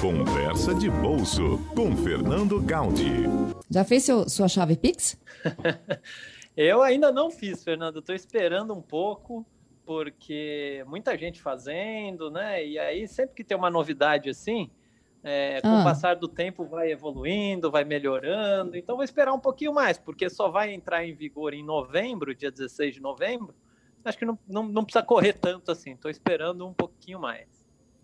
Conversa de Bolso com Fernando Gaudi. Já fez seu, sua chave Pix? Eu ainda não fiz, Fernando. Estou esperando um pouco, porque muita gente fazendo, né? E aí, sempre que tem uma novidade assim, é, com ah. o passar do tempo vai evoluindo, vai melhorando. Então, vou esperar um pouquinho mais, porque só vai entrar em vigor em novembro, dia 16 de novembro. Acho que não, não, não precisa correr tanto assim. Estou esperando um pouquinho mais.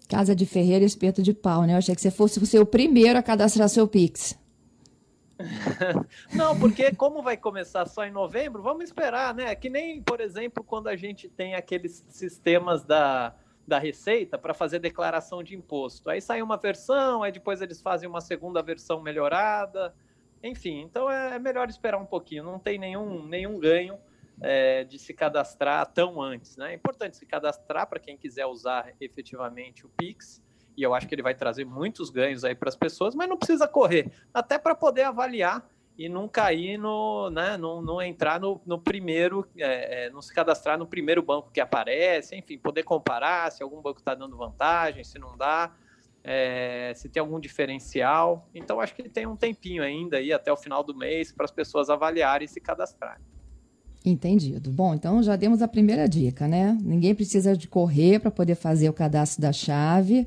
Casa de Ferreira espeto de pau, né? Eu achei que você fosse o primeiro a cadastrar seu Pix. Não, porque como vai começar só em novembro, vamos esperar, né? Que nem, por exemplo, quando a gente tem aqueles sistemas da, da Receita para fazer declaração de imposto. Aí sai uma versão, aí depois eles fazem uma segunda versão melhorada. Enfim, então é, é melhor esperar um pouquinho, não tem nenhum, nenhum ganho é, de se cadastrar tão antes. Né? É importante se cadastrar para quem quiser usar efetivamente o Pix e eu acho que ele vai trazer muitos ganhos aí para as pessoas, mas não precisa correr, até para poder avaliar e não cair no, né, não, não entrar no, no primeiro, é, é, não se cadastrar no primeiro banco que aparece, enfim, poder comparar se algum banco está dando vantagem, se não dá, é, se tem algum diferencial. Então, acho que tem um tempinho ainda aí até o final do mês para as pessoas avaliarem e se cadastrarem. Entendido. Bom, então já demos a primeira dica, né? Ninguém precisa de correr para poder fazer o cadastro da chave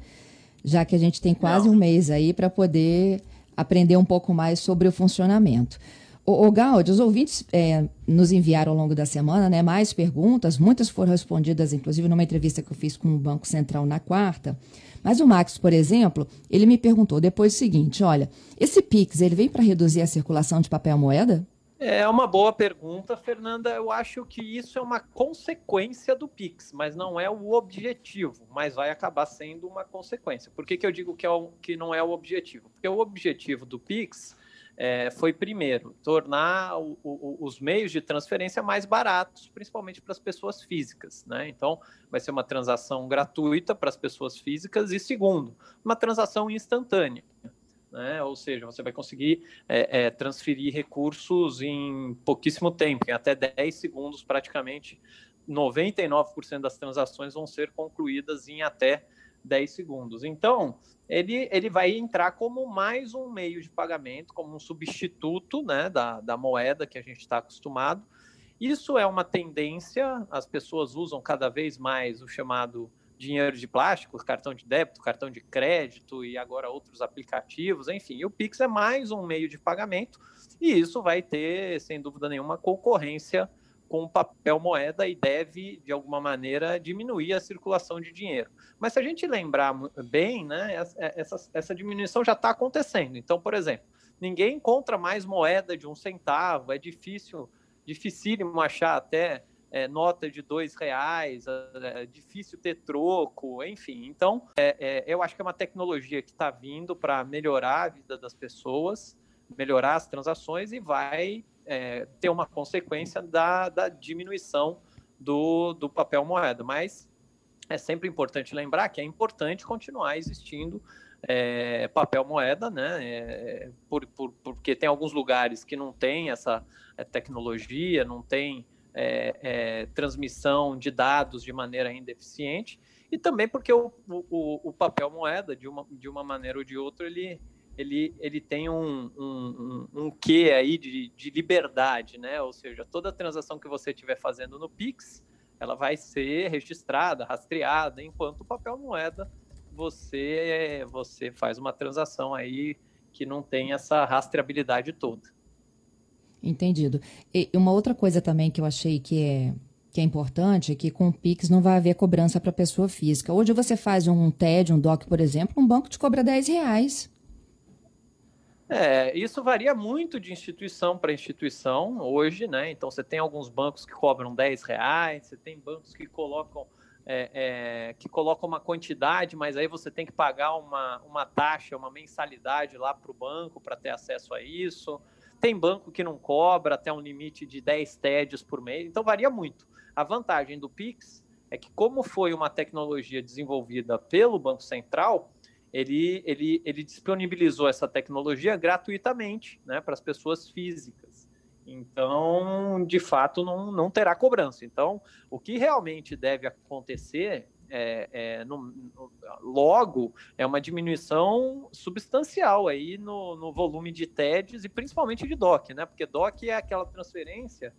já que a gente tem quase Não. um mês aí para poder aprender um pouco mais sobre o funcionamento. O, o Gaudi, os ouvintes é, nos enviaram ao longo da semana né, mais perguntas, muitas foram respondidas, inclusive numa entrevista que eu fiz com o Banco Central na quarta. Mas o Max, por exemplo, ele me perguntou depois o seguinte: olha, esse PIX ele vem para reduzir a circulação de papel moeda? É uma boa pergunta, Fernanda. Eu acho que isso é uma consequência do Pix, mas não é o objetivo, mas vai acabar sendo uma consequência. Por que, que eu digo que, é o, que não é o objetivo? Porque o objetivo do Pix é, foi, primeiro, tornar o, o, os meios de transferência mais baratos, principalmente para as pessoas físicas. Né? Então, vai ser uma transação gratuita para as pessoas físicas, e, segundo, uma transação instantânea né? Ou seja, você vai conseguir é, é, transferir recursos em pouquíssimo tempo, em até 10 segundos, praticamente 99% das transações vão ser concluídas em até 10 segundos. Então, ele, ele vai entrar como mais um meio de pagamento, como um substituto né, da, da moeda que a gente está acostumado. Isso é uma tendência, as pessoas usam cada vez mais o chamado dinheiro de plástico, cartão de débito, cartão de crédito e agora outros aplicativos, enfim. O Pix é mais um meio de pagamento e isso vai ter, sem dúvida nenhuma, concorrência com o papel moeda e deve, de alguma maneira, diminuir a circulação de dinheiro. Mas se a gente lembrar bem, né, essa, essa diminuição já está acontecendo. Então, por exemplo, ninguém encontra mais moeda de um centavo, é difícil, dificílimo achar até é, nota de dois reais, é, é, difícil ter troco, enfim. Então, é, é eu acho que é uma tecnologia que está vindo para melhorar a vida das pessoas, melhorar as transações e vai é, ter uma consequência da, da diminuição do, do papel moeda. Mas é sempre importante lembrar que é importante continuar existindo é, papel moeda, né? É, por, por, porque tem alguns lugares que não tem essa tecnologia, não tem é, é, transmissão de dados de maneira ainda eficiente, e também porque o, o, o, papel moeda, de uma, de uma maneira ou de outra, ele, ele, ele tem um, um, um, um quê aí de, de liberdade, né? Ou seja, toda transação que você estiver fazendo no Pix, ela vai ser registrada, rastreada, enquanto o papel moeda você você faz uma transação aí que não tem essa rastreabilidade toda. Entendido. E uma outra coisa também que eu achei que é, que é importante é que com o Pix não vai haver cobrança para pessoa física. Hoje você faz um TED, um DOC, por exemplo, um banco te cobra 10 reais. É, isso varia muito de instituição para instituição hoje, né? Então você tem alguns bancos que cobram 10 reais, você tem bancos que colocam é, é, que colocam uma quantidade, mas aí você tem que pagar uma, uma taxa, uma mensalidade lá para o banco para ter acesso a isso. Tem banco que não cobra até um limite de 10 TEDs por mês, então varia muito. A vantagem do Pix é que, como foi uma tecnologia desenvolvida pelo Banco Central, ele, ele, ele disponibilizou essa tecnologia gratuitamente né, para as pessoas físicas. Então, de fato, não, não terá cobrança. Então, o que realmente deve acontecer É, é, no, no, logo, é uma diminuição substancial aí no, no, volume de TEDs e principalmente de DOC, né? Porque DOC é aquela transferência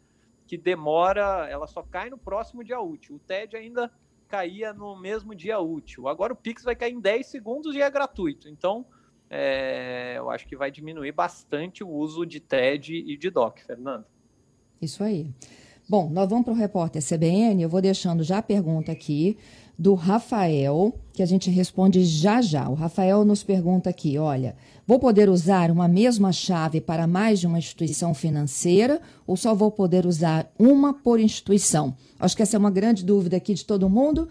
que demora, ela só cai no próximo dia útil. O TED ainda caía no mesmo dia útil. Agora o Pix vai cair em 10 segundos e é gratuito. Então, é, eu acho que vai diminuir bastante o uso de TED e de DOC, Fernando. Isso aí. Bom, nós vamos para o repórter CBN. Eu vou deixando já a pergunta aqui do Rafael, que a gente responde já já. O Rafael nos pergunta aqui: olha, vou poder usar uma mesma chave para mais de uma instituição financeira ou só vou poder usar uma por instituição? Acho que essa é uma grande dúvida aqui de todo mundo.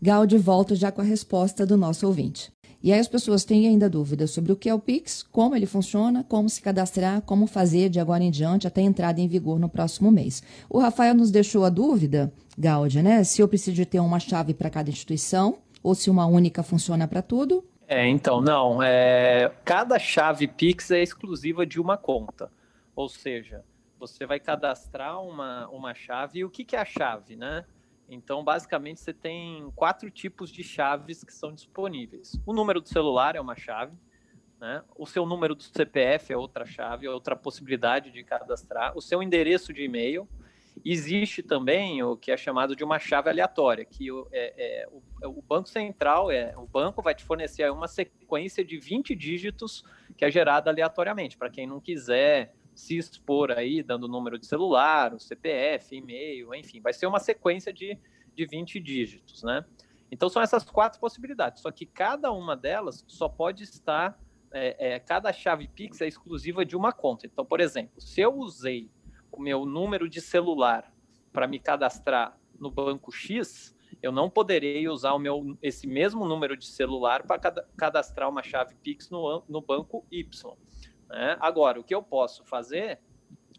Gaudi volta já com a resposta do nosso ouvinte. E aí as pessoas têm ainda dúvidas sobre o que é o Pix, como ele funciona, como se cadastrar, como fazer de agora em diante até a entrada em vigor no próximo mês. O Rafael nos deixou a dúvida, Gáudia, né? Se eu preciso de ter uma chave para cada instituição ou se uma única funciona para tudo. É, então, não. É, cada chave Pix é exclusiva de uma conta. Ou seja, você vai cadastrar uma, uma chave. E o que, que é a chave, né? Então, basicamente, você tem quatro tipos de chaves que são disponíveis. O número do celular é uma chave, né? o seu número do CPF é outra chave, é outra possibilidade de cadastrar, o seu endereço de e-mail. Existe também o que é chamado de uma chave aleatória, que é, é, o, é, o, Banco Central, é, o banco vai te fornecer uma sequência de 20 dígitos que é gerada aleatoriamente, para quem não quiser se expor aí, dando número de celular, o CPF, e-mail, enfim, vai ser uma sequência de, de 20 dígitos, né? Então são essas quatro possibilidades, só que cada uma delas só pode estar, é, é, cada chave Pix é exclusiva de uma conta. Então, por exemplo, se eu usei o meu número de celular para me cadastrar no banco X, eu não poderei usar o meu, esse mesmo número de celular para cadastrar uma chave Pix no, no banco Y. Né? Agora, o que eu posso fazer,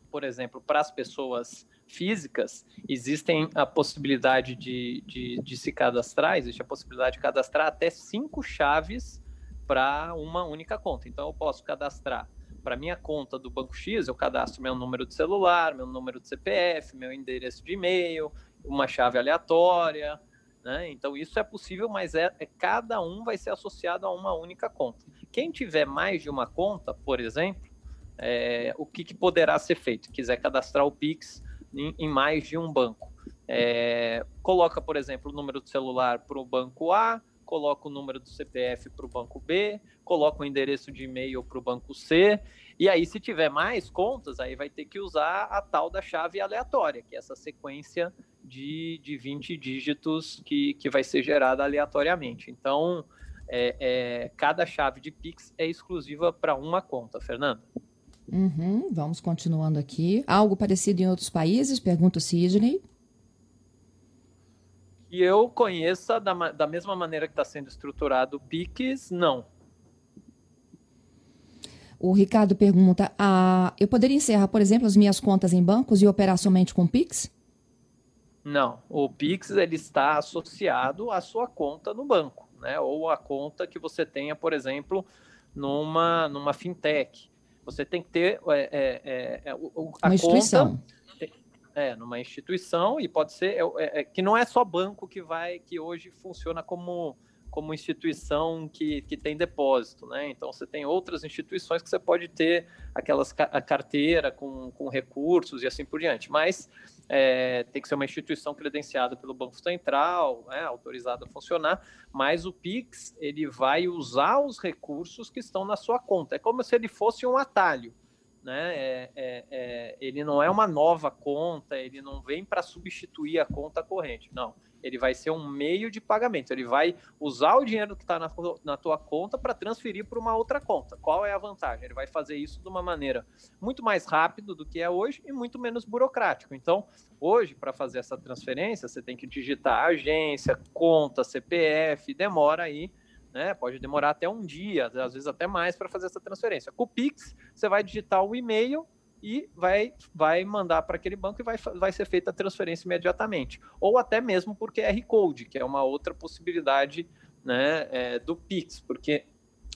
por exemplo, para as pessoas físicas, existem a possibilidade de, de, de, se cadastrar, existe a possibilidade de cadastrar até cinco chaves para uma única conta. Então, eu posso cadastrar para minha conta do Banco X, eu cadastro meu número de celular, meu número de CPF, meu endereço de e-mail, uma chave aleatória, né? Então, isso é possível, mas é, é, cada um vai ser associado a uma única conta. Quem tiver mais de uma conta, por exemplo, é, o que, que, poderá ser feito? Quiser cadastrar o Pix em, em mais de um banco. É, coloca, por exemplo, o número do celular para o banco A, coloca o número do CPF para o banco B, coloca o endereço de e-mail para o banco C, e aí, se tiver mais contas, aí vai ter que usar a tal da chave aleatória, que é essa sequência de, de 20 dígitos que, que vai ser gerada aleatoriamente. Então, é, é, cada chave de Pix é exclusiva para uma conta, Fernanda. Uhum, vamos continuando aqui. Algo parecido em outros países? Pergunta o Sidney. E eu conheça da, da mesma maneira que está sendo estruturado o Pix, não. O Ricardo pergunta: ah, eu poderia encerrar, por exemplo, as minhas contas em bancos e operar somente com Pix? Não, o Pix ele está associado à sua conta no banco, né? Ou a conta que você tenha, por exemplo, numa, numa fintech. Você tem que ter é, é, é, é a uma instituição. Conta, é, numa instituição e pode ser é, é, que não é só banco que vai que hoje funciona como como instituição que, que tem depósito, né? Então você tem outras instituições que você pode ter aquelas a carteira com, com recursos e assim por diante, mas é, tem que ser uma instituição credenciada pelo Banco Central, né, autorizada a funcionar, mas o Pix ele vai usar os recursos que estão na sua conta. É como se ele fosse um atalho. Né? É, é, é ele não é uma nova conta, ele não vem para substituir a conta corrente. Não ele vai ser um meio de pagamento. Ele vai usar o dinheiro que está na, na tua conta para transferir para uma outra conta. Qual é a vantagem? Ele vai fazer isso de uma maneira muito mais rápida do que é hoje e muito menos burocrático. Então, hoje, para fazer essa transferência, você tem que digitar agência, conta, CPF, demora aí. Né? Pode demorar até um dia, às vezes até mais, para fazer essa transferência. Com o Pix, você vai digitar o e-mail e vai, vai mandar para aquele banco e vai, vai ser feita a transferência imediatamente. Ou até mesmo por QR Code, que é uma outra possibilidade né, é, do Pix, porque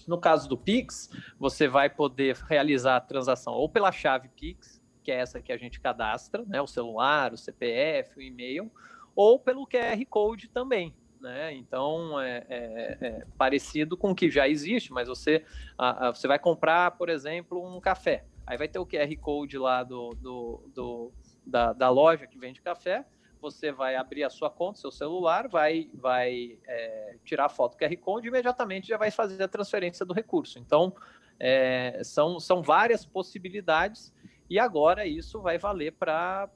no caso do Pix, você vai poder realizar a transação ou pela chave Pix, que é essa que a gente cadastra, né, o celular, o CPF, o e-mail, ou pelo QR Code também. Né? Então é, é, é, parecido com o que já existe, mas você, a, a, você vai comprar, por exemplo, um café. Aí vai ter o QR Code lá do, do, do da, da, loja que vende café. Você vai abrir a sua conta, seu celular, vai, vai é, tirar a foto do QR Code e imediatamente já vai fazer a transferência do recurso. Então, é, são, são várias possibilidades e agora isso vai valer para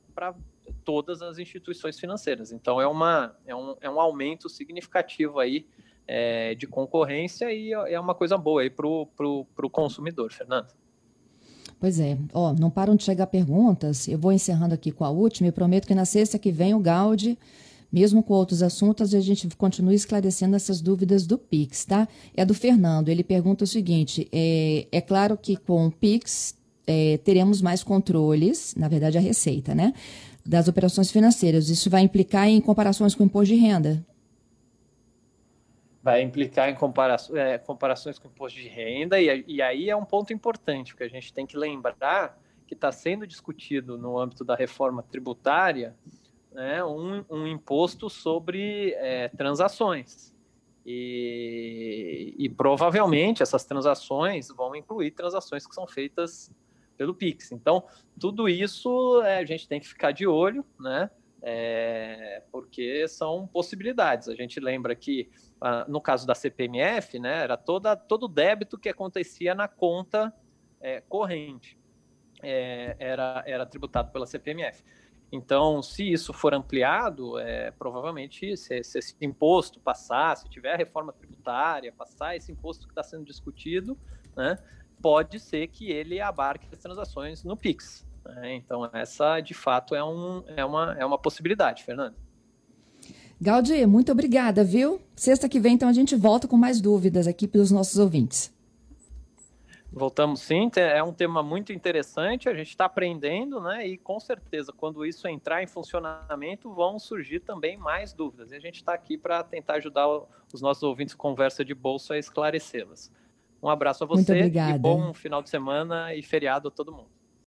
todas as instituições financeiras. Então, é, uma, é, um, é um aumento significativo aí é, de concorrência e é uma coisa boa aí para o consumidor, Fernando. Pois é. Ó, não param de chegar perguntas. Eu vou encerrando aqui com a última e prometo que na sexta que vem o Gaudi, mesmo com outros assuntos, a gente continua esclarecendo essas dúvidas do Pix, tá? É do Fernando. Ele pergunta o seguinte: é, é claro que com o Pix é, teremos mais controles, na verdade a receita, né? Das operações financeiras. Isso vai implicar em comparações com o imposto de renda? Vai implicar em comparações, é, comparações com o imposto de renda, e, e aí é um ponto importante, porque a gente tem que lembrar que está sendo discutido no âmbito da reforma tributária né, um, um imposto sobre é, transações. E, e, provavelmente essas transações vão incluir transações que são feitas pelo Pix. Então, tudo isso é, a gente tem que ficar de olho, né? É, porque são possibilidades. A gente lembra que, ah, no caso da CPMF, né, era toda, todo débito que acontecia na conta é, corrente é, era, era tributado pela CPMF. Então, se isso for ampliado, é, provavelmente, se, se, esse imposto passar, se tiver a reforma tributária, passar esse imposto que está sendo discutido, né, pode ser que ele abarque as transações no Pix. Né? Então, essa de fato é, um, é, uma, é uma possibilidade, Fernando. Gaudi, muito obrigada, viu? Sexta que vem, então, a gente volta com mais dúvidas aqui para os nossos ouvintes. Voltamos sim, é um tema muito interessante, a gente está aprendendo, né? E com certeza, quando isso entrar em funcionamento, vão surgir também mais dúvidas. E a gente está aqui para tentar ajudar os nossos ouvintes conversa de bolsa a esclarecê-las. Um abraço a você e bom final de semana e feriado a todo mundo.